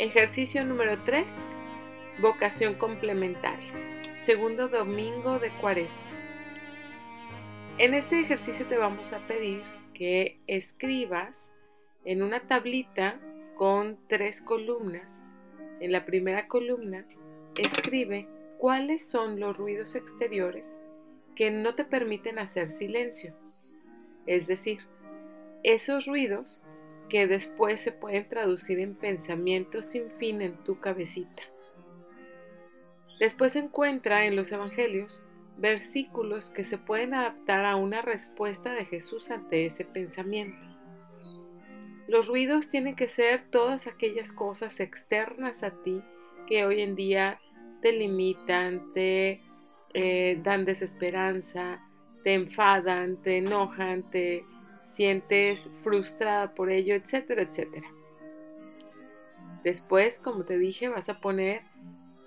Ejercicio número 3. Vocación complementaria. Segundo domingo de cuaresma. En este ejercicio te vamos a pedir que escribas en una tablita con tres columnas. En la primera columna, escribe cuáles son los ruidos exteriores que no te permiten hacer silencio. Es decir, esos ruidos que después se pueden traducir en pensamientos sin fin en tu cabecita. Después encuentra en los evangelios versículos que se pueden adaptar a una respuesta de Jesús ante ese pensamiento. Los ruidos tienen que ser todas aquellas cosas externas a ti que hoy en día te limitan, te eh, dan desesperanza, te enfadan, te enojan, te sientes frustrada por ello, etcétera, etcétera. Después, como te dije, vas a poner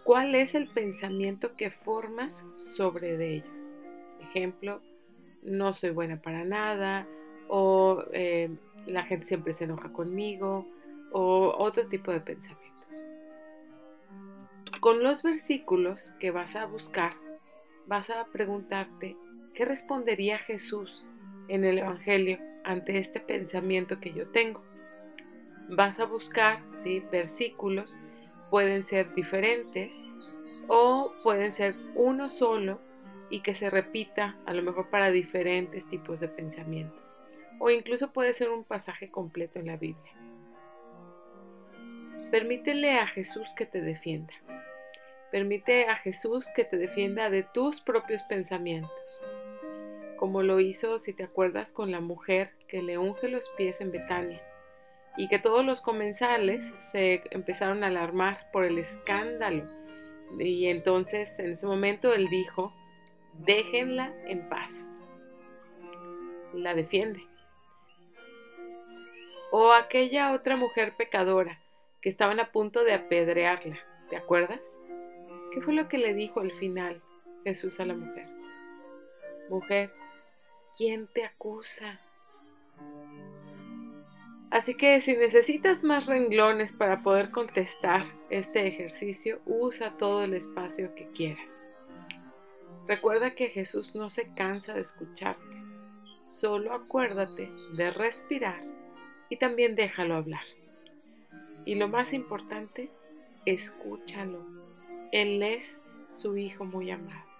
cuál es el pensamiento que formas sobre de ello. Ejemplo, no soy buena para nada, o eh, la gente siempre se enoja conmigo, o otro tipo de pensamientos. Con los versículos que vas a buscar, vas a preguntarte, ¿qué respondería Jesús en el Evangelio ante este pensamiento que yo tengo. Vas a buscar ¿sí? versículos, pueden ser diferentes o pueden ser uno solo y que se repita a lo mejor para diferentes tipos de pensamiento. O incluso puede ser un pasaje completo en la Biblia. Permítele a Jesús que te defienda. Permite a Jesús que te defienda de tus propios pensamientos como lo hizo, si te acuerdas, con la mujer que le unge los pies en Betania, y que todos los comensales se empezaron a alarmar por el escándalo. Y entonces en ese momento él dijo, déjenla en paz. La defiende. O aquella otra mujer pecadora que estaban a punto de apedrearla, ¿te acuerdas? ¿Qué fue lo que le dijo al final Jesús a la mujer? Mujer, ¿quién te acusa? Así que si necesitas más renglones para poder contestar este ejercicio, usa todo el espacio que quieras. Recuerda que Jesús no se cansa de escucharte. Solo acuérdate de respirar y también déjalo hablar. Y lo más importante, escúchalo. Él es su Hijo muy amado.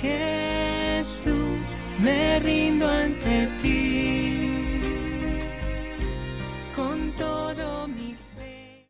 Jesús, me rindo ti.